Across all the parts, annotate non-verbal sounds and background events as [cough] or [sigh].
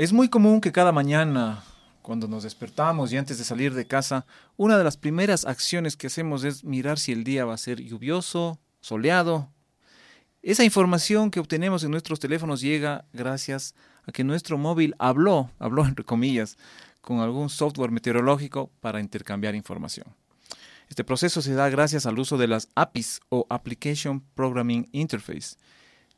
Es muy común que cada mañana, cuando nos despertamos y antes de salir de casa, una de las primeras acciones que hacemos es mirar si el día va a ser lluvioso, soleado. Esa información que obtenemos en nuestros teléfonos llega gracias a que nuestro móvil habló, habló entre comillas, con algún software meteorológico para intercambiar información. Este proceso se da gracias al uso de las APIs o Application Programming Interface,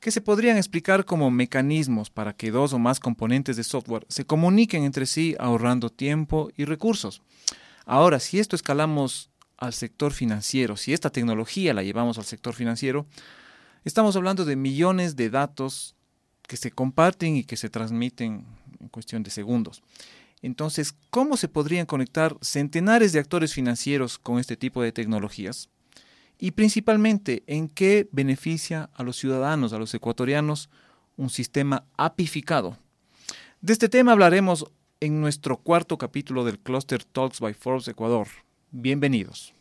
que se podrían explicar como mecanismos para que dos o más componentes de software se comuniquen entre sí ahorrando tiempo y recursos. Ahora, si esto escalamos al sector financiero, si esta tecnología la llevamos al sector financiero, estamos hablando de millones de datos que se comparten y que se transmiten en cuestión de segundos. Entonces, ¿cómo se podrían conectar centenares de actores financieros con este tipo de tecnologías? Y principalmente, ¿en qué beneficia a los ciudadanos, a los ecuatorianos, un sistema apificado? De este tema hablaremos en nuestro cuarto capítulo del Cluster Talks by Forbes Ecuador. Bienvenidos.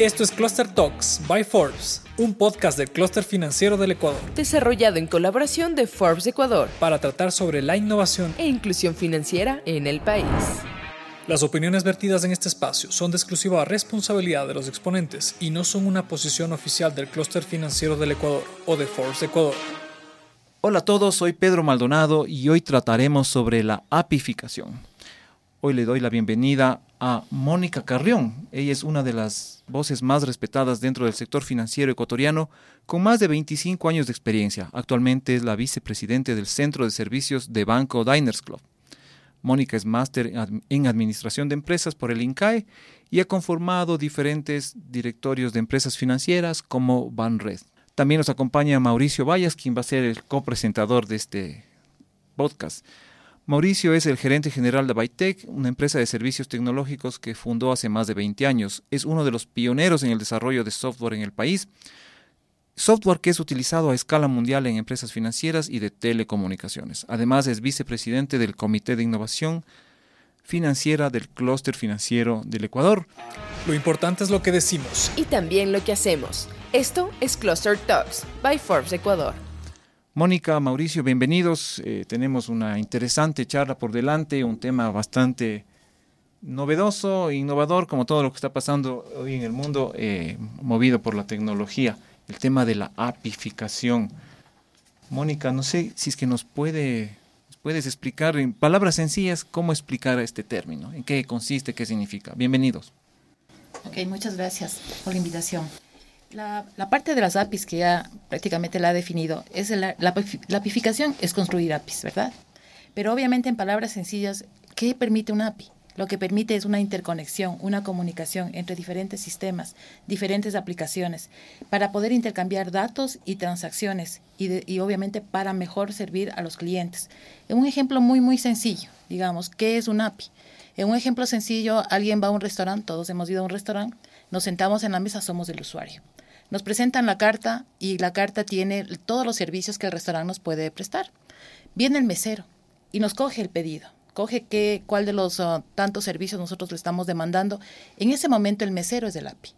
Esto es Cluster Talks by Forbes, un podcast del clúster financiero del Ecuador. Desarrollado en colaboración de Forbes Ecuador. Para tratar sobre la innovación e inclusión financiera en el país. Las opiniones vertidas en este espacio son de exclusiva responsabilidad de los exponentes y no son una posición oficial del clúster financiero del Ecuador o de Forbes Ecuador. Hola a todos, soy Pedro Maldonado y hoy trataremos sobre la apificación. Hoy le doy la bienvenida a Mónica Carrión. Ella es una de las voces más respetadas dentro del sector financiero ecuatoriano, con más de 25 años de experiencia. Actualmente es la vicepresidente del Centro de Servicios de Banco Diners Club. Mónica es máster en Administración de Empresas por el INCAE y ha conformado diferentes directorios de empresas financieras como Banred. También nos acompaña Mauricio Vallas, quien va a ser el copresentador de este podcast. Mauricio es el gerente general de Bytech, una empresa de servicios tecnológicos que fundó hace más de 20 años. Es uno de los pioneros en el desarrollo de software en el país, software que es utilizado a escala mundial en empresas financieras y de telecomunicaciones. Además es vicepresidente del Comité de Innovación Financiera del Clúster Financiero del Ecuador. Lo importante es lo que decimos. Y también lo que hacemos. Esto es Cluster Talks by Forbes Ecuador. Mónica, Mauricio, bienvenidos. Eh, tenemos una interesante charla por delante, un tema bastante novedoso, innovador, como todo lo que está pasando hoy en el mundo, eh, movido por la tecnología, el tema de la apificación. Mónica, no sé si es que nos puede, puedes explicar en palabras sencillas cómo explicar este término, en qué consiste, qué significa. Bienvenidos. Ok, muchas gracias por la invitación. La, parte de las APIs que ya prácticamente la ha definido, es la, la, apificación es construir APIs, ¿verdad? Pero obviamente en palabras sencillas, ¿qué permite una API? Lo que permite es una interconexión, una comunicación entre diferentes sistemas, diferentes aplicaciones, para poder intercambiar datos y transacciones y, obviamente para mejor servir a los clientes. En un ejemplo muy, muy sencillo, digamos, ¿qué es una API? En un ejemplo sencillo, alguien va a un restaurante, todos hemos ido a un restaurante, nos sentamos en la mesa, somos el usuario. Nos presentan la carta y la carta tiene todos los servicios que el restaurante nos puede prestar. Viene el mesero y nos coge el pedido, coge qué, cuál de los uh, tantos servicios nosotros le estamos demandando. En ese momento el mesero es el API.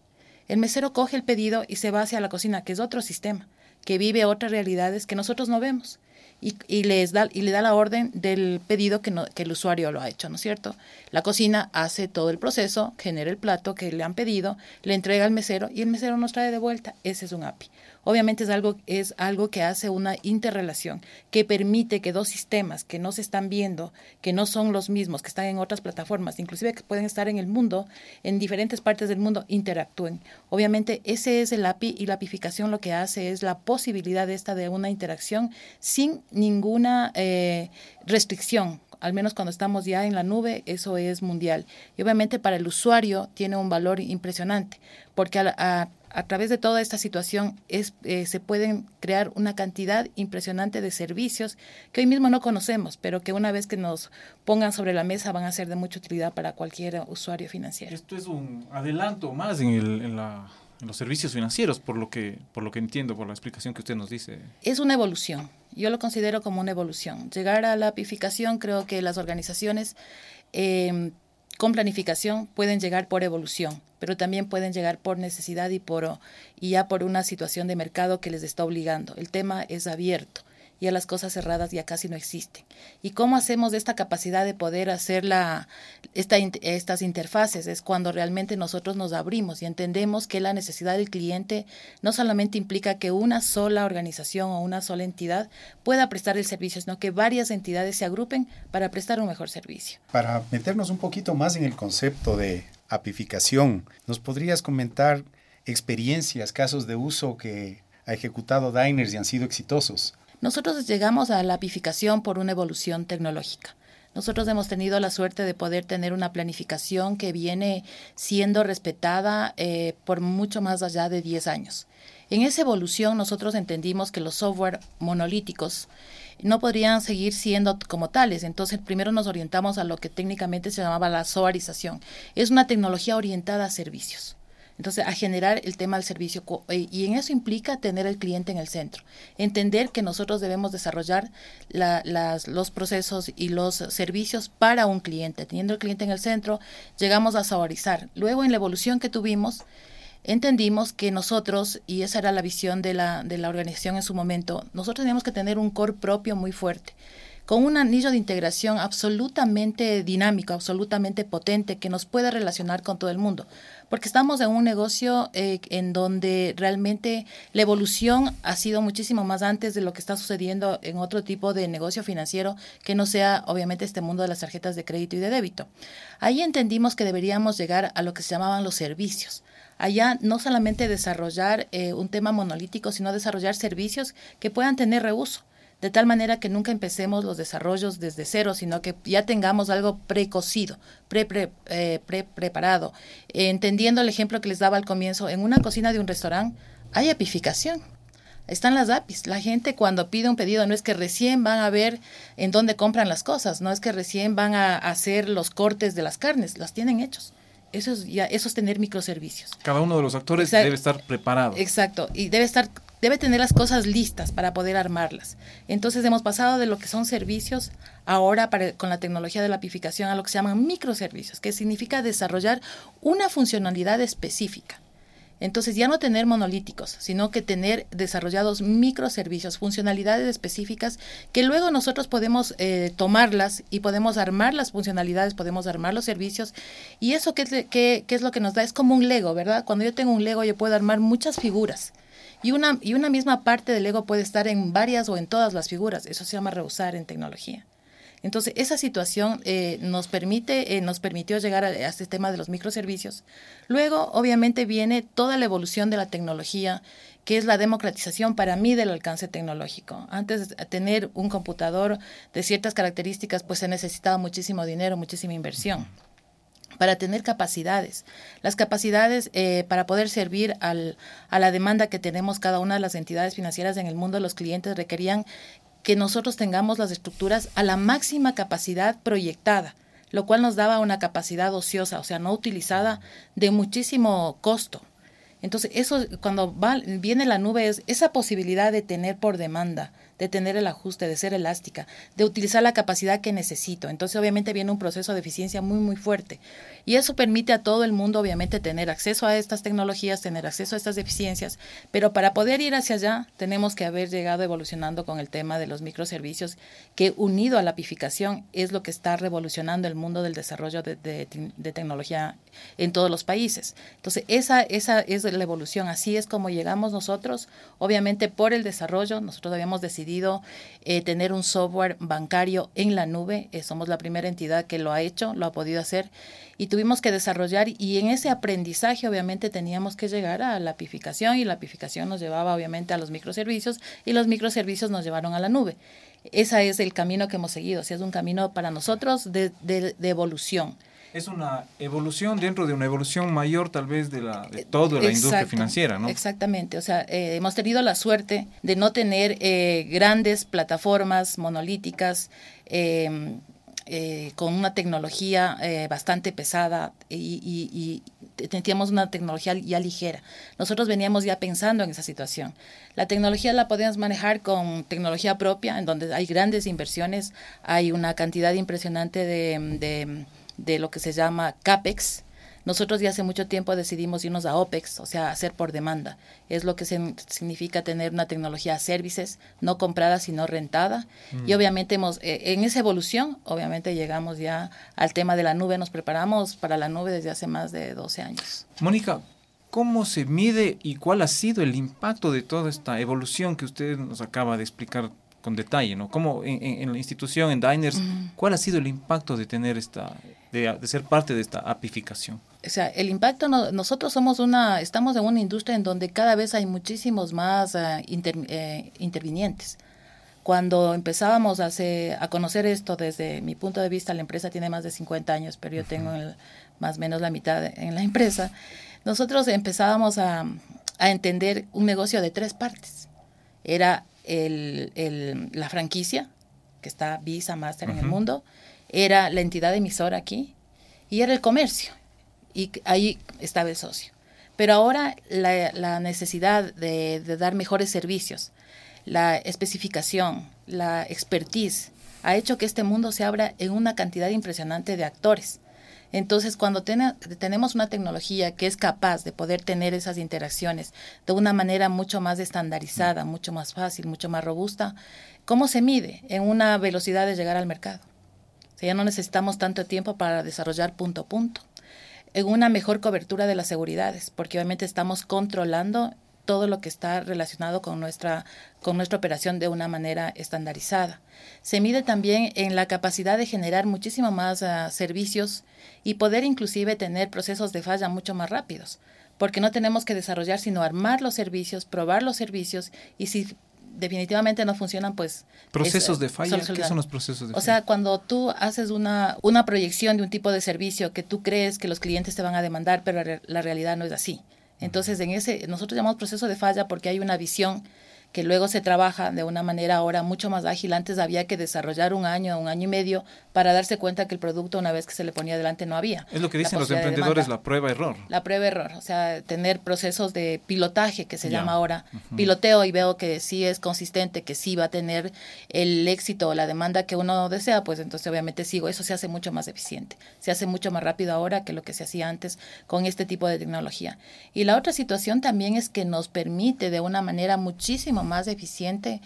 El mesero coge el pedido y se va hacia la cocina, que es otro sistema, que vive otras realidades que nosotros no vemos y, les da, y le da la orden del pedido que, que el usuario lo ha hecho, ¿no es cierto? La cocina hace todo el proceso, genera el plato que le han pedido, le entrega al mesero y el mesero nos trae de vuelta. Ese es un API. Obviamente es algo, es algo que hace una interrelación, que permite que dos sistemas que no se están viendo, que no son los mismos, que están en otras plataformas, inclusive que pueden estar en el mundo, en diferentes partes del mundo, interactúen. Obviamente ese es el API y la apificación lo que hace es la posibilidad esta de una interacción sin ninguna eh, restricción al menos cuando estamos ya en la nube, eso es mundial. Y obviamente para el usuario tiene un valor impresionante, porque a, a través de toda esta situación es, eh, se pueden crear una cantidad impresionante de servicios que hoy mismo no conocemos, pero que una vez que nos pongan sobre la mesa van a ser de mucha utilidad para cualquier usuario financiero. Esto es un adelanto más en, el, en, la, en los servicios financieros, por lo, que, por lo que entiendo, por la explicación que usted nos dice. Es una evolución. Yo lo considero como una evolución. Llegar a la apificación, creo que las organizaciones eh, con planificación pueden llegar por evolución, pero también pueden llegar por necesidad y, por, y ya por una situación de mercado que les está obligando. El tema es abierto y a las cosas cerradas ya casi no existen. ¿Y cómo hacemos esta capacidad de poder hacer la, esta, estas interfaces? Es cuando realmente nosotros nos abrimos y entendemos que la necesidad del cliente no solamente implica que una sola organización o una sola entidad pueda prestar el servicio, sino que varias entidades se agrupen para prestar un mejor servicio. Para meternos un poquito más en el concepto de apificación, ¿nos podrías comentar experiencias, casos de uso que ha ejecutado Diners y han sido exitosos? Nosotros llegamos a la apificación por una evolución tecnológica. Nosotros hemos tenido la suerte de poder tener una planificación que viene siendo respetada eh, por mucho más allá de 10 años. En esa evolución nosotros entendimos que los software monolíticos no podrían seguir siendo como tales. Entonces, primero nos orientamos a lo que técnicamente se llamaba la soarización. Es una tecnología orientada a servicios. Entonces, a generar el tema del servicio. Eh, y en eso implica tener el cliente en el centro. Entender que nosotros debemos desarrollar los procesos y los servicios para un cliente. Teniendo el cliente en el centro, llegamos a saborizar. Luego, en la evolución que tuvimos, entendimos que nosotros, y esa era la visión de la, de la organización en su momento, nosotros teníamos que tener un core propio muy fuerte con un anillo de integración absolutamente dinámico, absolutamente potente, que nos pueda relacionar con todo el mundo. Porque estamos en un negocio eh, en donde realmente la evolución ha sido muchísimo más antes de lo que está sucediendo en otro tipo de negocio financiero que no sea obviamente este mundo de las tarjetas de crédito y de débito. Ahí entendimos que deberíamos llegar a lo que se llamaban los servicios allá no solamente desarrollar eh, un tema monolítico, sino desarrollar servicios que puedan tener reuso de tal manera que nunca empecemos los desarrollos desde cero, sino que ya tengamos algo precocido, pre, pre, eh, pre preparado. entendiendo el ejemplo que les daba al comienzo, en una cocina de un restaurante hay apificación. Están las APIs. La gente cuando pide un pedido no es que recién van a ver en dónde compran las cosas, no es que recién van a hacer los cortes de las carnes, las tienen hechos. Eso es, ya, eso es tener microservicios. Cada uno de los actores debe estar preparado. Exacto, y debe estar debe tener las cosas listas para poder armarlas. Entonces hemos pasado de lo que son servicios ahora con la tecnología de la apificación a lo que se llaman microservicios, que significa desarrollar una funcionalidad específica. Entonces ya no tener monolíticos, sino que tener desarrollados microservicios, funcionalidades específicas que luego nosotros podemos eh, tomarlas y podemos armar las funcionalidades, podemos armar los servicios. Y eso qué qué es lo que nos da, es como un Lego, ¿verdad? Cuando yo tengo un Lego yo puedo armar muchas figuras y una, y una misma parte del ego puede estar en varias o en todas las figuras. Eso se llama reusar en tecnología. Entonces, esa situación eh, nos permite, eh, nos permitió llegar a, este tema de los microservicios. Luego, obviamente, viene toda la evolución de la tecnología, que es la democratización para mí del alcance tecnológico. Antes de tener un computador de ciertas características, pues se necesitaba muchísimo dinero, muchísima inversión para tener capacidades. Las capacidades eh, para poder servir al, a la demanda que tenemos cada una de las entidades financieras en el mundo los clientes requerían que nosotros tengamos las estructuras a la máxima capacidad proyectada, lo cual nos daba una capacidad ociosa, o sea, no utilizada de muchísimo costo. Entonces, eso cuando va, viene la nube es esa posibilidad de tener por demanda de tener el ajuste, de ser elástica, de utilizar la capacidad que necesito. Entonces, obviamente, viene un proceso de eficiencia muy, muy fuerte. Y eso permite a todo el mundo, obviamente, tener acceso a estas tecnologías, tener acceso a estas eficiencias, pero para poder ir hacia allá, tenemos que haber llegado evolucionando con el tema de los microservicios, que unido a la apificación es lo que está revolucionando el mundo del desarrollo de, de tecnología en todos los países. Entonces, esa, esa es la evolución. Así es como llegamos nosotros, obviamente, por el desarrollo. Nosotros habíamos decidido eh, tener un software bancario en la nube. Eh, somos la primera entidad que lo ha hecho, lo ha podido hacer y tuvimos que desarrollar y en ese aprendizaje obviamente teníamos que llegar a la apificación y la apificación nos llevaba obviamente a los microservicios y los microservicios nos llevaron a la nube. Ese es el camino que hemos seguido, o es un camino para nosotros de, de, de evolución es una evolución dentro de una evolución mayor tal vez de, la, de toda la industria financiera, ¿no? Exactamente, o sea, eh, hemos tenido la suerte de no tener eh, grandes plataformas monolíticas em, eh, con una tecnología bastante pesada y, y, teníamos una tecnología ya ligera. Nosotros veníamos ya pensando en esa situación. La tecnología la podíamos manejar con tecnología propia, en donde hay grandes inversiones, hay una cantidad impresionante de de lo que se llama CAPEX, Nosotros ya hace mucho tiempo decidimos irnos a OPEX, o sea, hacer por demanda. Es lo que significa tener una tecnología services, no comprada, sino rentada. Y mm. obviamente hemos, eh, en esa evolución, obviamente llegamos ya al tema de la nube, nos preparamos para la nube desde hace más de 12 años. Mónica, ¿cómo se mide y cuál ha sido el impacto de toda esta evolución que usted nos acaba de explicar con detalle, ¿no? ¿Cómo en, la institución, en Diners, cuál ha sido el impacto de tener esta, de, ser parte de esta apificación? O sea, el impacto, nosotros somos una, estamos en una industria en donde cada vez hay muchísimos más uh, intervinientes. Cuando empezábamos a, a conocer esto desde mi punto de vista, la empresa tiene más de 50 años, pero yo tengo más o menos la mitad en la empresa, nosotros empezábamos a, a entender un negocio de tres partes. Era el, la franquicia, que está Visa, Master en el mundo, era la entidad emisora aquí y era el comercio. Y ahí estaba el socio. Pero ahora la, necesidad de, dar mejores servicios, la especificación, la expertise, ha hecho que este mundo se abra en una cantidad impresionante de actores. Entonces, cuando tenemos una tecnología que es capaz de poder tener esas interacciones de una manera mucho más estandarizada, mucho más fácil, mucho más robusta, ¿cómo se mide? En una velocidad de llegar al mercado. Ya no necesitamos tanto tiempo para desarrollar punto a punto. En una mejor cobertura de las seguridades, porque obviamente estamos controlando todo lo que está relacionado con nuestra, con nuestra operación de una manera estandarizada. Se mide también en la capacidad de generar muchísimo más ah, servicios y poder inclusive tener procesos de falla mucho más rápidos, porque no tenemos que desarrollar sino armar los servicios, probar los servicios y si definitivamente no funcionan, pues... Procesos de falla, ¿qué son los procesos de falla? O sea, cuando tú haces una, una proyección de un tipo de servicio que tú crees que los clientes te van a demandar, pero la realidad no es así. Entonces, en ese, nosotros llamamos proceso de falla porque hay una visión que luego se trabaja de una manera ahora mucho más ágil. Antes había que desarrollar un año, un año y medio para darse cuenta que el producto una vez que se le ponía adelante no había. Es lo que dicen los emprendedores, la prueba-error. La prueba-error, o sea, tener procesos de pilotaje que se llama ahora. Piloteo y veo que sí es consistente, que sí va a tener el éxito o la demanda que uno desea, pues entonces obviamente sigo. Eso se hace mucho más eficiente, se hace mucho más rápido ahora que lo que se hacía antes con este tipo de tecnología. Y la otra situación también es que nos permite de una manera muchísimo más eficiente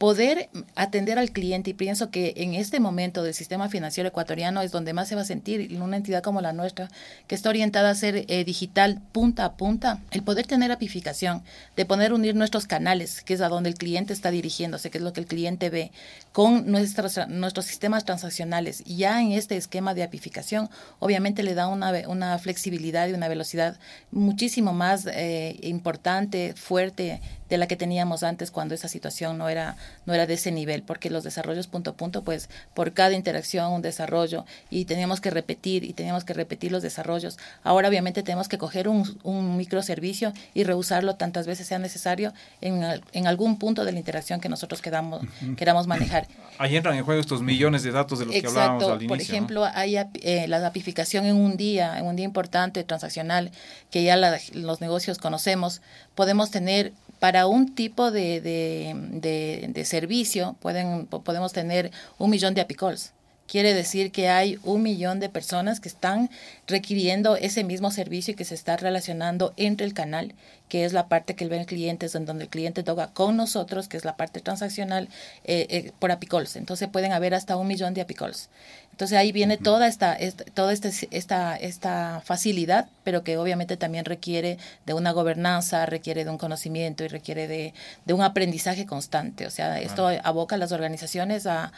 poder atender al cliente y pienso que en este momento del sistema financiero ecuatoriano es donde más se va a sentir en una entidad como la nuestra que está orientada a ser eh, digital punta a punta, el poder tener apificación, de poder unir nuestros canales, que es a donde el cliente está dirigiéndose, que es lo que el cliente ve, con nuestros, nuestros sistemas transaccionales, ya en este esquema de apificación, obviamente le da una, una flexibilidad y una velocidad muchísimo más eh, importante, fuerte de la que teníamos antes cuando esa situación no era no era de ese nivel, porque los desarrollos punto a punto, pues por cada interacción un desarrollo y teníamos que repetir y teníamos que repetir los desarrollos. Ahora obviamente tenemos que coger un, un microservicio y reusarlo tantas veces sea necesario en, en, algún punto de la interacción que nosotros queramos, queramos manejar. [clears throat] Ahí entran en juego estos millones de datos de los que hablábamos al inicio. Por ejemplo, hay eh, la apificación en un día, en un día importante, transaccional, que ya los negocios conocemos, podemos tener para un tipo de, de, servicio pueden, podemos tener un millón de apicols. Quiere decir que hay un millón de personas que están requiriendo ese mismo servicio y que se está relacionando entre el canal, que es la parte que ven clientes, en donde el cliente toca con nosotros, que es la parte transaccional, eh, eh, por apicols. Entonces pueden haber hasta un millón de apicols. Entonces ahí viene toda esta, toda esta, esta, esta facilidad, pero que obviamente también requiere de una gobernanza, requiere de un conocimiento y requiere de, de un aprendizaje constante. O sea, esto aboca a las organizaciones a,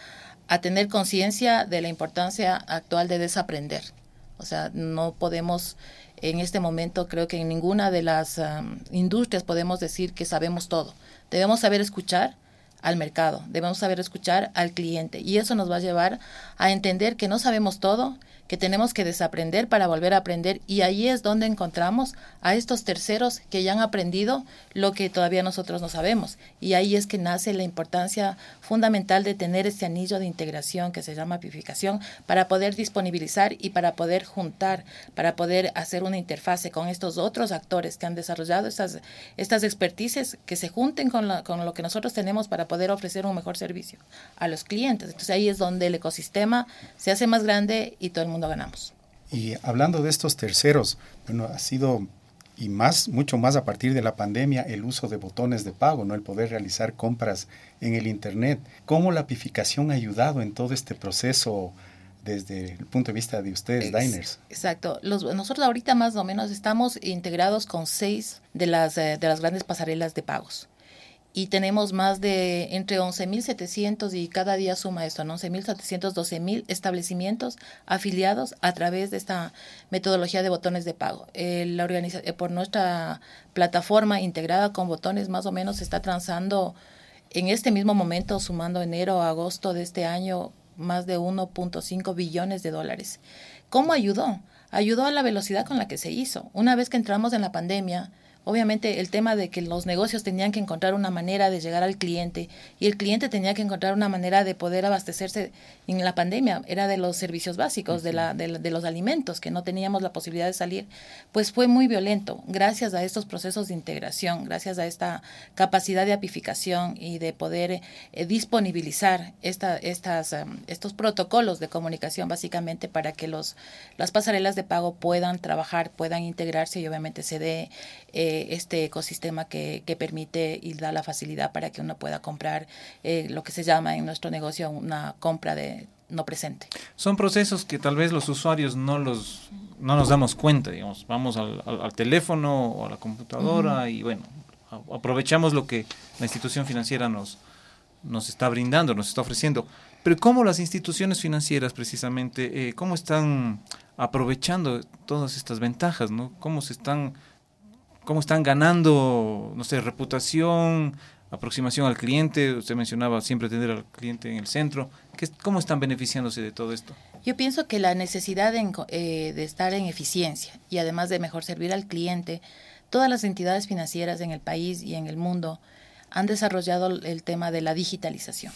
a tener conciencia de la importancia actual de desaprender. O sea, no podemos en este momento, creo que en ninguna de las industrias podemos decir que sabemos todo. Debemos saber escuchar al mercado, debemos saber escuchar al cliente y eso nos va a llevar a entender que no sabemos todo que tenemos que desaprender para volver a aprender y ahí es donde encontramos a estos terceros que ya han aprendido lo que todavía nosotros no sabemos y ahí es que nace la importancia fundamental de tener este anillo de integración que se llama apificación para poder disponibilizar y para poder juntar, para poder hacer una interfase con estos otros actores que han desarrollado estas, estas expertices que se junten con, con lo que nosotros tenemos para poder ofrecer un mejor servicio a los clientes. Entonces ahí es donde el ecosistema se hace más grande y todo el mundo ganamos. Y hablando de estos terceros, bueno, ha sido y más, mucho más a partir de la pandemia, el uso de botones de pago, ¿no? el poder realizar compras en el Internet. ¿Cómo la apificación ha ayudado en todo este proceso desde el punto de vista de ustedes, Diners? Exacto. Los, nosotros ahorita más o menos estamos integrados con seis de las, eh, de las grandes pasarelas de pagos y tenemos más de entre 11.700 y cada día suma esto, ¿no? 11.700, 12.000 establecimientos afiliados a través de esta metodología de botones de pago. Eh, la eh, por nuestra plataforma integrada con botones más o menos está transando en este mismo momento, sumando enero a agosto de este año, más de 1.5 billones de dólares. ¿Cómo ayudó? Ayudó a la velocidad con la que se hizo. Una vez que entramos en la pandemia, Obviamente el tema de que los negocios tenían que encontrar una manera de llegar al cliente y el cliente tenía que encontrar una manera de poder abastecerse en la pandemia, era de los servicios básicos, de, la, de, los alimentos, que no teníamos la posibilidad de salir, pues fue muy violento. Gracias a estos procesos de integración, gracias a esta capacidad de apificación y de poder eh, disponibilizar esta, estas, em, estos protocolos de comunicación básicamente para que los, las pasarelas de pago puedan trabajar, puedan integrarse y obviamente se dé... Eh, este ecosistema que, que, permite y da la facilidad para que uno pueda comprar eh, lo que se llama en nuestro negocio una compra de no presente. Son procesos que tal vez los usuarios no los no nos damos cuenta, digamos, vamos al, al, teléfono o a la computadora y bueno, aprovechamos lo que la institución financiera nos, nos está brindando, nos está ofreciendo. Pero ¿cómo las instituciones financieras precisamente, eh, cómo están aprovechando todas estas ventajas, ¿no? ¿Cómo se están cómo están ganando, no sé, reputación, aproximación al cliente. Usted mencionaba siempre tener al cliente en el centro. ¿Cómo están beneficiándose de todo esto? Yo pienso que la necesidad de, eh, de estar en eficiencia y además de mejor servir al cliente, todas las entidades financieras en el país y en el mundo han desarrollado el tema de la digitalización.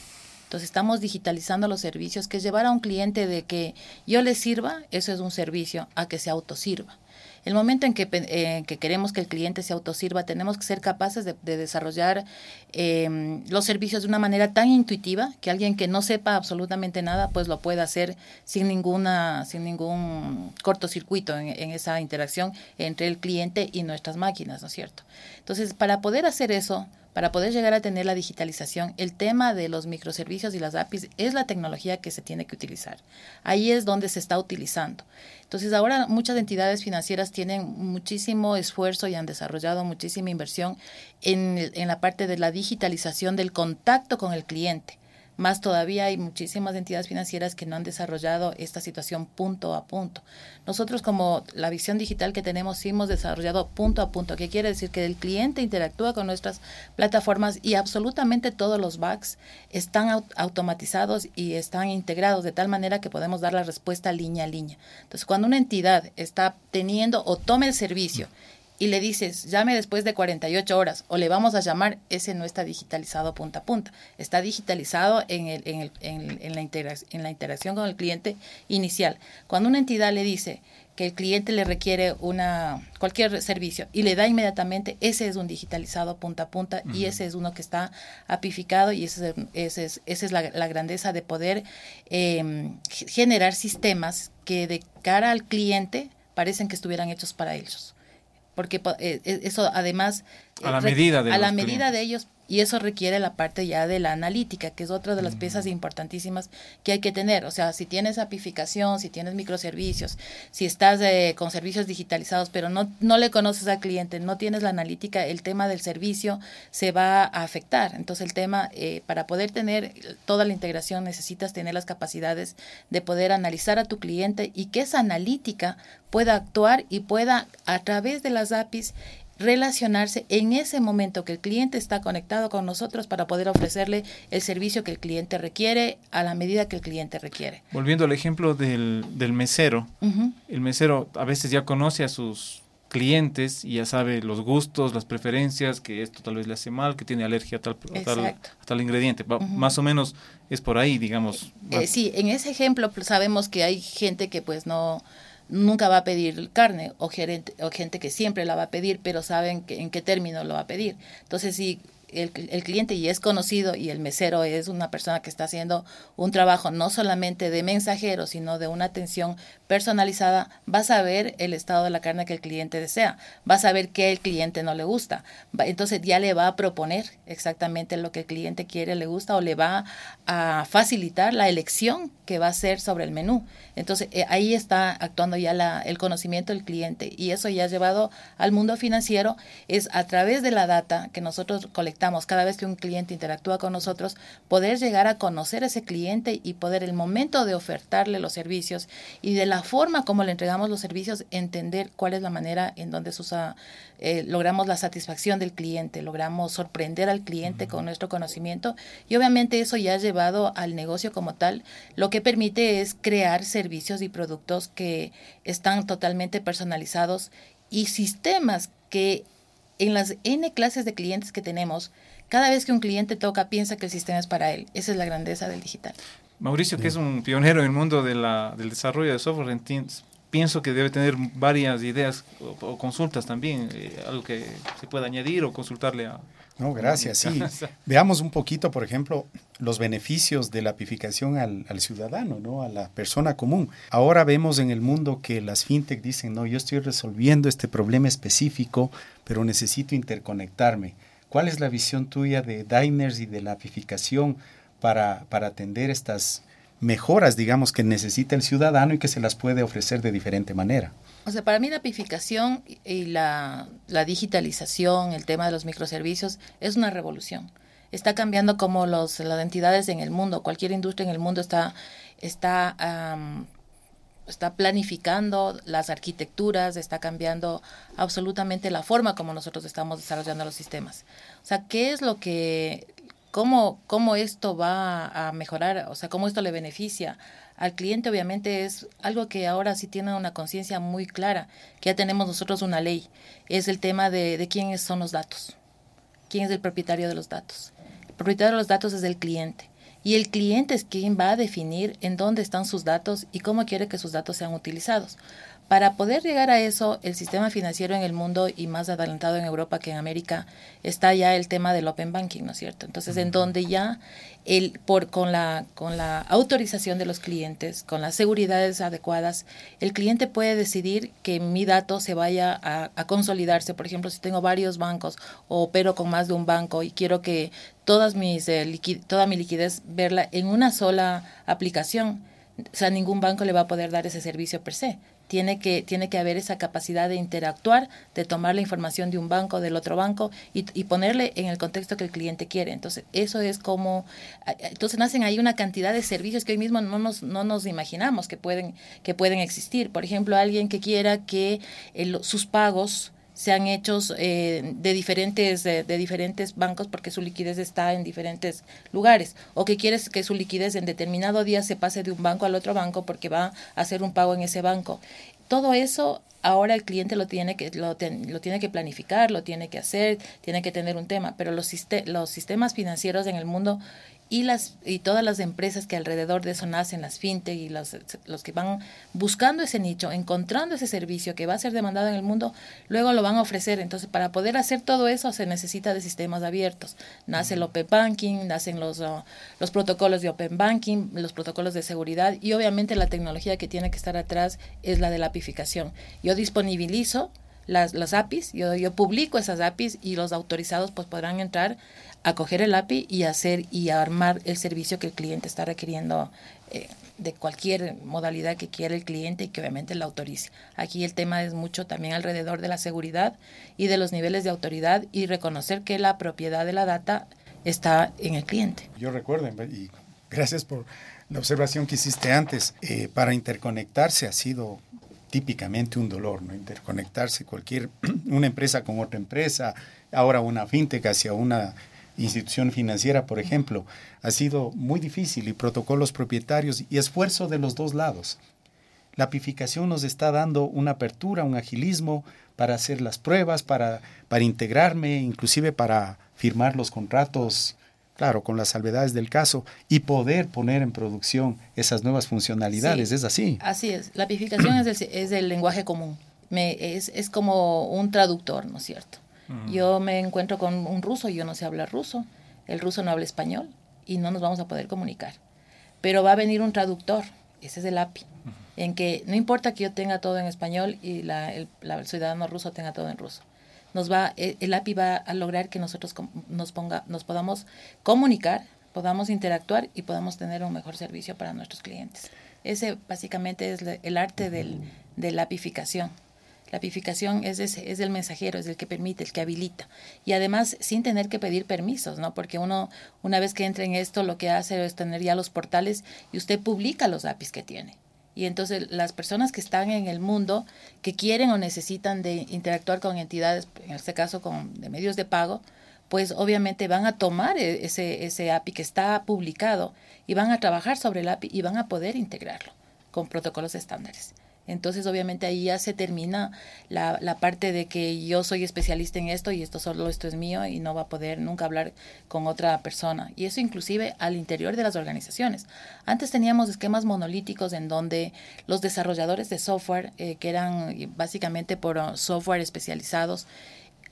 Entonces estamos digitalizando los servicios, que llevar a un cliente de que yo le sirva, eso es un servicio, a que se autosirva. El momento en que, eh, que queremos que el cliente se autosirva, tenemos que ser capaces de, desarrollar em, los servicios de una manera tan intuitiva que alguien que no sepa absolutamente nada, pues lo pueda hacer sin ninguna, sin ningún cortocircuito en, en esa interacción entre el cliente y nuestras máquinas, ¿no es cierto? Entonces, para poder hacer eso, para poder llegar a tener la digitalización, el tema de los microservicios y las APIs es la tecnología que se tiene que utilizar. Ahí es donde se está utilizando. Entonces ahora muchas entidades financieras tienen muchísimo esfuerzo y han desarrollado muchísima inversión en, en la parte de la digitalización del contacto con el cliente. Más todavía hay muchísimas entidades financieras que no han desarrollado esta situación punto a punto. Nosotros como la visión digital que tenemos sí hemos desarrollado punto a punto, que quiere decir que el cliente interactúa con nuestras plataformas y absolutamente todos los bugs están automatizados y están integrados de tal manera que podemos dar la respuesta línea a línea. Entonces, cuando una entidad está teniendo o tome el servicio y le dices, llame después de 48 horas o le vamos a llamar, ese no está digitalizado punta a punta. Está digitalizado en, el, en, el, en, la, en la interacción con el cliente inicial. Cuando una entidad le dice que el cliente le requiere una cualquier servicio y le da inmediatamente, ese es un digitalizado punta a punta y ese es uno que está apificado y ese, ese es, esa es la, la, grandeza de poder eh, generar sistemas que de cara al cliente parecen que estuvieran hechos para ellos porque eh, eh, eso además a la medida de, a la medida de ellos y eso requiere la parte ya de la analítica, que es otra de las piezas importantísimas que hay que tener. O sea, si tienes apificación, si tienes microservicios, si estás eh, con servicios digitalizados, pero no, no le conoces al cliente, no tienes la analítica, el tema del servicio se va a afectar. Entonces, el tema, eh, para poder tener toda la integración, necesitas tener las capacidades de poder analizar a tu cliente y que esa analítica pueda actuar y pueda, a través de las APIs, relacionarse en ese momento que el cliente está conectado con nosotros para poder ofrecerle el servicio que el cliente requiere a la medida que el cliente requiere. Volviendo al ejemplo del, del mesero, el mesero a veces ya conoce a sus clientes y ya sabe los gustos, las preferencias, que esto tal vez le hace mal, que tiene alergia a tal, a tal, ingrediente. Más o menos es por ahí, digamos. Eh, sí, en ese ejemplo pues, sabemos que hay gente que pues no nunca va a pedir carne o, gerente, o gente que siempre la va a pedir, pero saben que, en qué término lo va a pedir. Entonces, si el, cliente y es conocido y el mesero es una persona que está haciendo un trabajo no solamente de mensajero, sino de una atención personalizada, va a saber el estado de la carne que el cliente desea, va a saber qué el cliente no le gusta. Entonces ya le va a proponer exactamente lo que el cliente quiere, le gusta o le va a facilitar la elección que va a hacer sobre el menú. Entonces eh, ahí está actuando ya la, el conocimiento del cliente y eso ya ha llevado al mundo financiero, es a través de la data que nosotros colectamos cada vez que un cliente interactúa con nosotros, poder llegar a conocer a ese cliente y poder el momento de ofertarle los servicios y de la forma como le entregamos los servicios, entender cuál es la manera en donde eh, logramos la satisfacción del cliente, logramos sorprender al cliente con nuestro conocimiento y obviamente eso ya ha llevado al negocio como tal, lo que permite es crear servicios y productos que están totalmente personalizados y sistemas que en las N clases de clientes que tenemos, cada vez que un cliente toca, piensa que el sistema es para él. Esa es la grandeza del digital. Mauricio, que es un pionero en el mundo de la, del desarrollo de software, pienso que debe tener varias ideas o, consultas también, eh, algo que se pueda añadir o consultarle a... No, gracias. Sí. [laughs] Veamos un poquito, por ejemplo, los beneficios de la apificación al, al, ciudadano, ¿no? a la persona común. Ahora vemos en el mundo que las fintech dicen, no, yo estoy resolviendo este problema específico, pero necesito interconectarme. ¿Cuál es la visión tuya de Diners y de la apificación para, para atender estas mejoras, digamos, que necesita el ciudadano y que se las puede ofrecer de diferente manera. O sea, para mí la apificación y la, digitalización, el tema de los microservicios, es una revolución. Está cambiando como los, las entidades en el mundo, cualquier industria en el mundo está, está, está planificando las arquitecturas, está cambiando absolutamente la forma como nosotros estamos desarrollando los sistemas. O sea, ¿qué es lo que cómo, cómo esto va a mejorar, o sea, cómo esto le beneficia al cliente, obviamente es algo que ahora sí tiene una conciencia muy clara, que ya tenemos nosotros una ley, es el tema de, de quiénes son los datos, quién es el propietario de los datos. El propietario de los datos es el cliente. Y el cliente es quien va a definir en dónde están sus datos y cómo quiere que sus datos sean utilizados. Para poder llegar a eso, el sistema financiero en el mundo y más adelantado en Europa que en América está ya el tema del open banking, ¿no es cierto? Entonces, en donde ya el, por, con, la, con la autorización de los clientes, con las seguridades adecuadas, el cliente puede decidir que mi dato se vaya a, consolidarse. Por ejemplo, si tengo varios bancos o opero con más de un banco y quiero que todas mis, eh, toda mi liquidez verla en una sola aplicación, o sea, ningún banco le va a poder dar ese servicio per se tiene que, tiene que haber esa capacidad de interactuar, de tomar la información de un banco, del otro banco y, ponerle en el contexto que el cliente quiere. Entonces, eso es como, entonces nacen ahí una cantidad de servicios que hoy mismo no nos, no nos imaginamos que pueden, que pueden existir. Por ejemplo, alguien que quiera que sus pagos sean hechos eh, de diferentes de, diferentes bancos porque su liquidez está en diferentes lugares. O que quieres que su liquidez en determinado día se pase de un banco al otro banco porque va a hacer un pago en ese banco. Todo eso ahora el cliente lo tiene que lo, lo tiene que planificar lo tiene que hacer tiene que tener un tema. Pero los los sistemas financieros en el mundo y las y todas las empresas que alrededor de eso nacen, las fintech y los, los que van buscando ese nicho, encontrando ese servicio que va a ser demandado en el mundo, luego lo van a ofrecer. Entonces, para poder hacer todo eso se necesita de sistemas abiertos. Nace el Open Banking, nacen los, uh, los protocolos de Open Banking, los protocolos de seguridad y obviamente la tecnología que tiene que estar atrás es la de la apificación. Yo disponibilizo las, las APIs, yo, yo publico esas APIs y los autorizados pues podrán entrar a coger el API y hacer y armar el servicio que el cliente está requiriendo eh, de cualquier modalidad que quiera el cliente y que obviamente la autorice. Aquí el tema es mucho también alrededor de la seguridad y de los niveles de autoridad y reconocer que la propiedad de la data está en el cliente. Yo recuerdo, y gracias por la observación que hiciste antes, eh, para interconectarse ha sido típicamente un dolor, ¿no? Interconectarse cualquier, [clears throat] una empresa con otra empresa, ahora una fintech hacia una institución financiera, por ejemplo, ha sido muy difícil y protocolos propietarios y esfuerzo de los dos lados. La apificación nos está dando una apertura, un agilismo para hacer las pruebas, para, para integrarme, inclusive para firmar los contratos, claro, con las salvedades del caso, y poder poner en producción esas nuevas funcionalidades. ¿Es así? Así es. La apificación es, el, es lenguaje común. Me, es, es como un traductor, ¿no es cierto? Yo me encuentro con un ruso y yo no sé hablar ruso, el ruso no habla español y no nos vamos a poder comunicar. Pero va a venir un traductor, ese es el API, en que no importa que yo tenga todo en español y la, el, ciudadano ruso tenga todo en ruso. Nos va, e, el API va a lograr que nosotros nos, ponga, nos podamos comunicar, podamos interactuar y podamos tener un mejor servicio para nuestros clientes. Ese básicamente es el arte del, de la apificación. La apificación es, es el mensajero, es el que permite, el que habilita. Y además sin tener que pedir permisos, ¿no? Porque uno, una vez que entra en esto, lo que hace es tener ya los portales y usted publica los APIs que tiene. Y entonces las personas que están en el mundo, que quieren o necesitan de interactuar con entidades, en este caso con de medios de pago, pues obviamente van a tomar e, ese, ese API que está publicado y van a trabajar sobre el API y van a poder integrarlo con protocolos estándares. Entonces, obviamente ahí ya se termina la, parte de que yo soy especialista en esto y esto solo esto es mío y no va a poder nunca hablar con otra persona. Y eso inclusive al interior de las organizaciones. Antes teníamos esquemas monolíticos en donde los desarrolladores de software, eh, que eran básicamente por software especializados,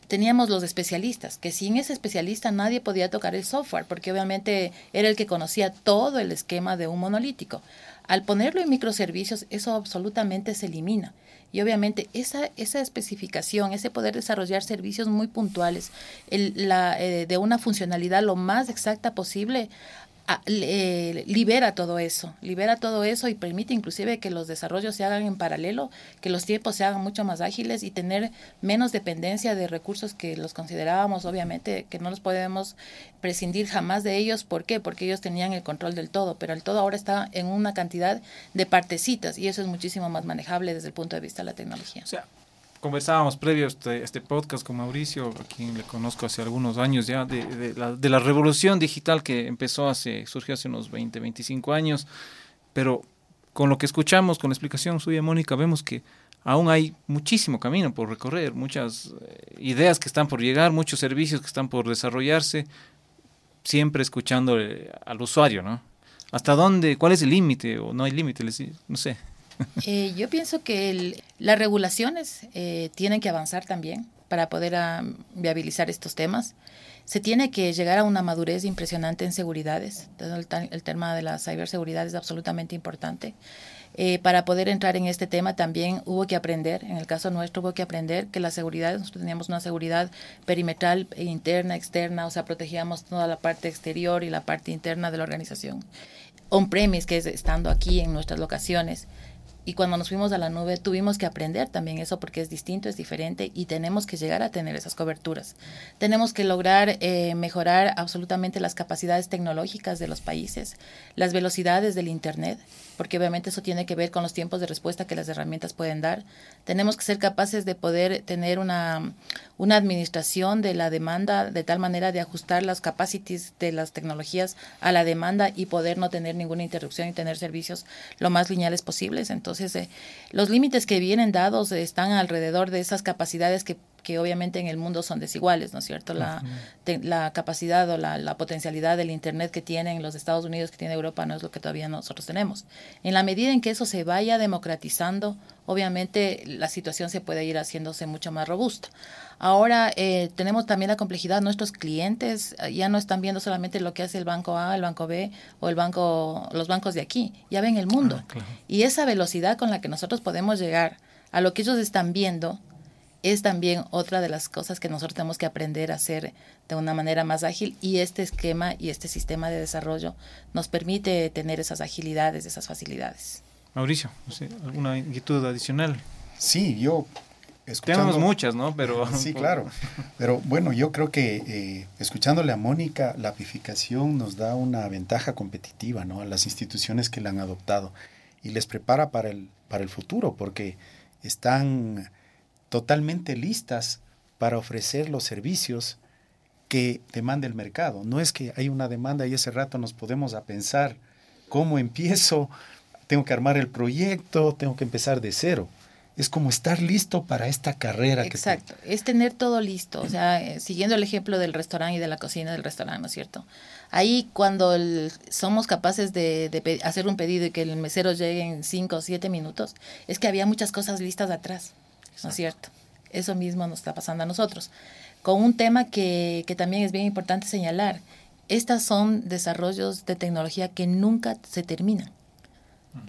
teníamos los especialistas, que sin ese especialista nadie podía tocar el software, porque obviamente era el que conocía todo el esquema de un monolítico. Al ponerlo en microservicios, eso absolutamente se elimina. Y obviamente esa, esa especificación, ese poder desarrollar servicios muy puntuales, el, la, eh, de una funcionalidad lo más exacta posible, libera todo eso, libera todo eso y permite inclusive que los desarrollos se hagan en paralelo, que los tiempos se hagan mucho más ágiles y tener menos dependencia de recursos que los considerábamos, obviamente, que no los podemos prescindir jamás de ellos. ¿Por qué? Porque ellos tenían el control del todo, pero el todo ahora está en una cantidad de partecitas y eso es muchísimo más manejable desde el punto de vista de la tecnología. Conversábamos previo a este, este, podcast con Mauricio, a quien le conozco hace algunos años ya, de, la, de, la, revolución digital que empezó hace, surgió hace unos 20, 25 años, pero con lo que escuchamos, con la explicación suya, Mónica, vemos que aún hay muchísimo camino por recorrer, muchas eh, ideas que están por llegar, muchos servicios que están por desarrollarse, siempre escuchando al usuario, ¿no? ¿Hasta dónde? ¿Cuál es el límite? ¿O no hay límite? No sé. [laughs] Eh, yo pienso que las regulaciones eh, tienen que avanzar también para poder ah, viabilizar estos temas. Se tiene que llegar a una madurez impresionante en seguridades. El, el tema de la ciberseguridad es absolutamente importante. Eh, para poder entrar en este tema también hubo que aprender, en el caso nuestro hubo que aprender que la seguridad, nosotros teníamos una seguridad perimetral, e interna, externa, o sea, protegíamos toda la parte exterior y la parte interna de la organización. On-premise, que es estando aquí en nuestras locaciones, y cuando nos fuimos a la nube tuvimos que aprender también eso porque es distinto, es diferente y tenemos que llegar a tener esas coberturas. Tenemos que lograr eh, mejorar absolutamente las capacidades tecnológicas de los países, las velocidades del Internet, porque obviamente eso tiene que ver con los tiempos de respuesta que las herramientas pueden dar. Tenemos que ser capaces de poder tener una, una administración de la demanda de tal manera de ajustar las capacities de las tecnologías a la demanda y poder no tener ninguna interrupción y tener servicios lo más lineales posibles. Entonces, eh, los límites que vienen dados están alrededor de esas capacidades que que obviamente en el mundo son desiguales, ¿no es cierto? La, la capacidad o la, la, potencialidad del Internet que tienen los Estados Unidos, que tiene Europa, no es lo que todavía nosotros tenemos. En la medida en que eso se vaya democratizando, obviamente la situación se puede ir haciéndose mucho más robusta. Ahora eh, tenemos también la complejidad, nuestros clientes eh, ya no están viendo solamente lo que hace el banco A, el banco B o el banco, los bancos de aquí, ya ven el mundo. Ah, y esa velocidad con la que nosotros podemos llegar a lo que ellos están viendo es también otra de las cosas que nosotros tenemos que aprender a hacer de una manera más ágil y este esquema y este sistema de desarrollo nos permite tener esas agilidades, esas facilidades. Mauricio, ¿alguna inquietud adicional? Sí, yo Tenemos muchas, ¿no? Pero [laughs] sí, claro. [laughs] Pero bueno, yo creo que eh, escuchándole a Mónica, la apificación nos da una ventaja competitiva, ¿no? A las instituciones que la han adoptado y les prepara para el para el futuro, porque están totalmente listas para ofrecer los servicios que demanda el mercado. No es que hay una demanda y ese rato nos podemos a pensar cómo empiezo, tengo que armar el proyecto, tengo que empezar de cero. Es como estar listo para esta carrera. Exacto, es tener todo listo. O sea, eh, siguiendo el ejemplo del restaurante y de la cocina del restaurante, ¿no es cierto? Ahí cuando somos capaces de, hacer un pedido y que el mesero llegue en cinco o siete minutos, es que había muchas cosas listas atrás. ¿No es cierto? Eso mismo nos está pasando a nosotros. Con un tema que, que también es bien importante señalar, estas son desarrollos de tecnología que nunca se terminan.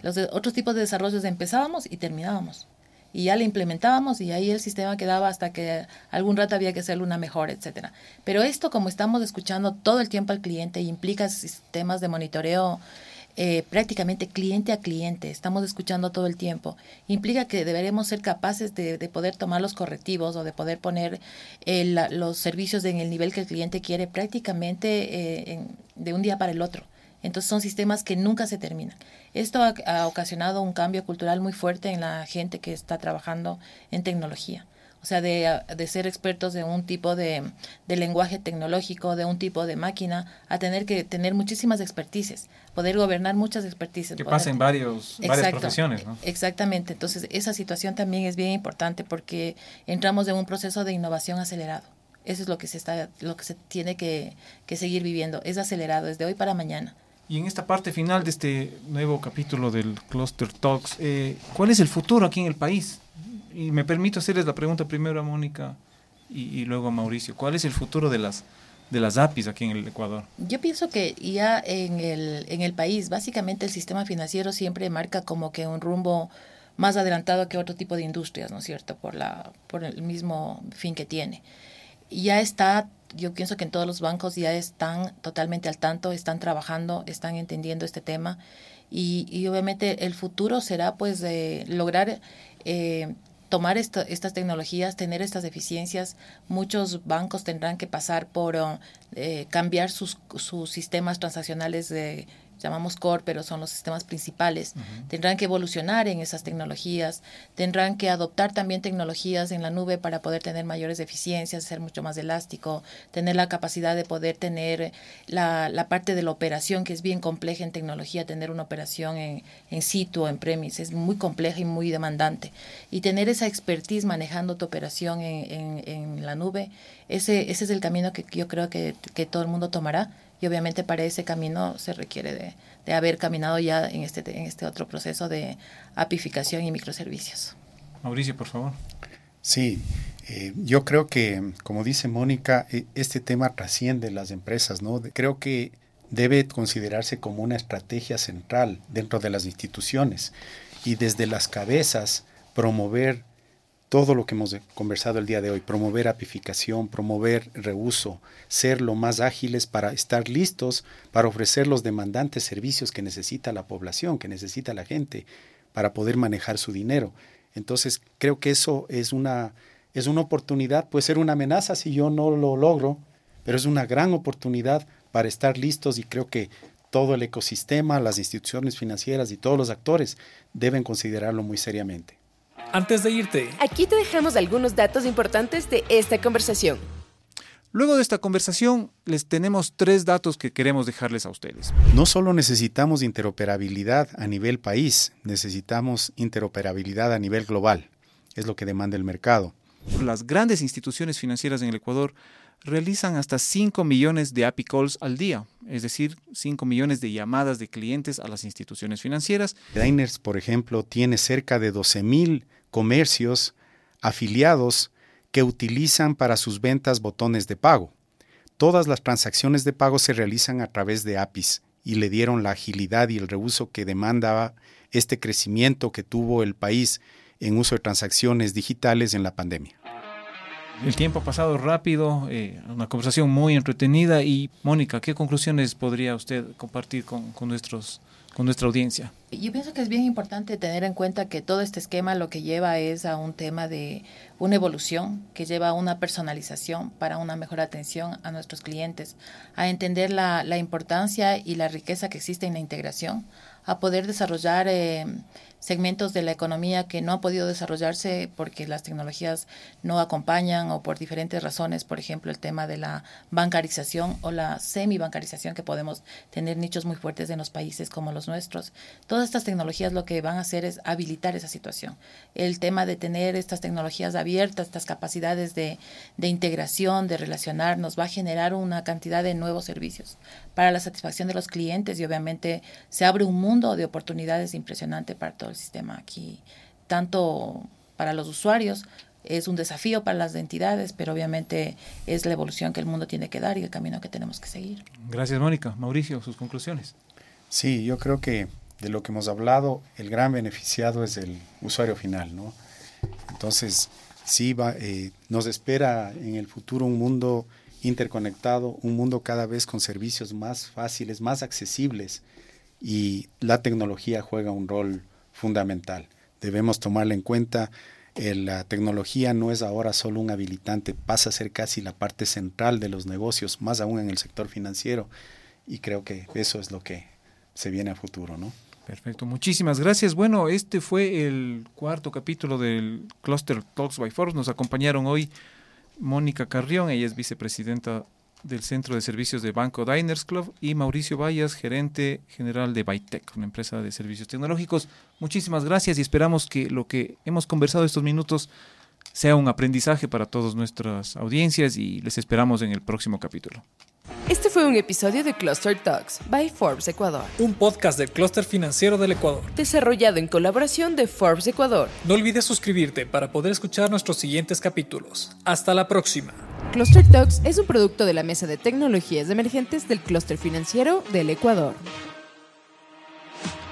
Los otros tipos de desarrollos empezábamos y terminábamos. Y ya le implementábamos y ahí el sistema quedaba hasta que algún rato había que hacerle una mejora, etcétera. Pero esto, como estamos escuchando todo el tiempo al cliente, implica sistemas de monitoreo eh, prácticamente cliente a cliente, estamos escuchando todo el tiempo, implica que deberemos ser capaces de, poder tomar los correctivos o de poder poner los servicios en el nivel que el cliente quiere prácticamente eh, de un día para el otro. Entonces son sistemas que nunca se terminan. Esto ha, ocasionado un cambio cultural muy fuerte en la gente que está trabajando en tecnología. O sea, de, ser expertos de un tipo de, lenguaje tecnológico, de un tipo de máquina, a tener que tener muchísimas expertices, poder gobernar muchas expertices. Que pasa en varios, varias profesiones, ¿no? Exactamente. Entonces, esa situación también es bien importante porque entramos en un proceso de innovación acelerado. Eso es lo que se está, lo que se tiene que, que seguir viviendo. Es acelerado, desde hoy para mañana. Y en esta parte final de este nuevo capítulo del Cluster Talks, eh, ¿cuál es el futuro aquí en el país? Y me permito hacerles la pregunta primero a Mónica y, luego a Mauricio. ¿Cuál es el futuro de las, de las APIs aquí en el Ecuador? Yo pienso que ya en el, en el país, básicamente el sistema financiero siempre marca como que un rumbo más adelantado que otro tipo de industrias, ¿no es cierto? Por, la, por el mismo fin que tiene. Ya está yo pienso que en todos los bancos ya están totalmente al tanto, están trabajando, están entendiendo este tema y, obviamente el futuro será pues de lograr eh, tomar estas tecnologías, tener estas eficiencias. Muchos bancos tendrán que pasar por eh, cambiar sus, sus sistemas transaccionales de llamamos core, pero son los sistemas principales, tendrán que evolucionar en esas tecnologías, tendrán que adoptar también tecnologías en la nube para poder tener mayores eficiencias, ser mucho más elástico, tener la capacidad de poder tener la, la parte de la operación, que es bien compleja en tecnología, tener una operación en, en situ, en premise, es muy compleja y muy demandante. Y tener esa expertise manejando tu operación en, en, en la nube, ese, ese es el camino que yo creo que, que todo el mundo tomará y obviamente para ese camino se requiere de, de haber caminado ya en este, en este otro proceso de apificación y microservicios. Mauricio, por favor. Sí, eh, yo creo que, como dice Mónica, e, este tema trasciende las empresas, ¿no? Creo que debe considerarse como una estrategia central dentro de las instituciones y desde las cabezas promover todo lo que hemos conversado el día de hoy, promover apificación, promover reuso, ser lo más ágiles para estar listos para ofrecer los demandantes servicios que necesita la población, que necesita la gente, para poder manejar su dinero. Entonces, creo que eso es una, es una oportunidad, puede ser una amenaza si yo no lo logro, pero es una gran oportunidad para estar listos y creo que todo el ecosistema, las instituciones financieras y todos los actores deben considerarlo muy seriamente. Antes de irte, aquí te dejamos algunos datos importantes de esta conversación. Luego de esta conversación, les tenemos tres datos que queremos dejarles a ustedes. No solo necesitamos interoperabilidad a nivel país, necesitamos interoperabilidad a nivel global. Es lo que demanda el mercado. Las grandes instituciones financieras en el Ecuador realizan hasta 5 millones de API calls al día, es decir, 5 millones de llamadas de clientes a las instituciones financieras. Diners, por ejemplo, tiene cerca de 12 mil comercios afiliados que utilizan para sus ventas botones de pago. Todas las transacciones de pago se realizan a través de APIs y le dieron la agilidad y el reuso que demandaba este crecimiento que tuvo el país en uso de transacciones digitales en la pandemia. El tiempo ha pasado rápido, eh, una conversación muy entretenida y Mónica, ¿qué conclusiones podría usted compartir con, nuestra audiencia? Yo pienso que es bien importante tener en cuenta que todo este esquema lo que lleva es a un tema de una evolución, que lleva a una personalización para una mejor atención a nuestros clientes, a entender la, importancia y la riqueza que existe en la integración, a poder desarrollar eh, segmentos de la economía que no han podido desarrollarse porque las tecnologías no acompañan o por diferentes razones, por ejemplo, el tema de la bancarización o la semi-bancarización que podemos tener nichos muy fuertes en los países como los nuestros. Todas estas tecnologías lo que van a hacer es habilitar esa situación. El tema de tener estas tecnologías abiertas, estas capacidades de, de integración, de relacionarnos, va a generar una cantidad de nuevos servicios para la satisfacción de los clientes y obviamente se abre un mundo de oportunidades impresionante para todo sistema aquí, tanto para los usuarios es un desafío para las entidades, pero obviamente es la evolución que el mundo tiene que dar y el camino que tenemos que seguir. Gracias, Mónica. Mauricio, sus conclusiones. Sí, yo creo que de lo que hemos hablado, el gran beneficiado es el usuario final, ¿no? Entonces, sí, va, eh, nos espera en el futuro un mundo interconectado, un mundo cada vez con servicios más fáciles, más accesibles y la tecnología juega un rol fundamental. Debemos tomarla en cuenta. Eh, la tecnología no es ahora solo un habilitante, pasa a ser casi la parte central de los negocios, más aún en el sector financiero. Y creo que eso es lo que se viene a futuro, ¿no? Perfecto, muchísimas gracias. Bueno, este fue el cuarto capítulo del Cluster Talks by Forbes. Nos acompañaron hoy Mónica Carrión, ella es vicepresidenta del Centro de Servicios de Banco Diners Club, y Mauricio Vallas, gerente general de Bytech, una empresa de servicios tecnológicos. Muchísimas gracias y esperamos que lo que hemos conversado estos minutos sea un aprendizaje para todas nuestras audiencias y les esperamos en el próximo capítulo. Este fue un episodio de Cluster Talks by Forbes Ecuador. Un podcast del clúster financiero del Ecuador. Desarrollado en colaboración de Forbes Ecuador. No olvides suscribirte para poder escuchar nuestros siguientes capítulos. Hasta la próxima. Cluster Talks es un producto de la Mesa de Tecnologías Emergentes del Clúster Financiero del Ecuador.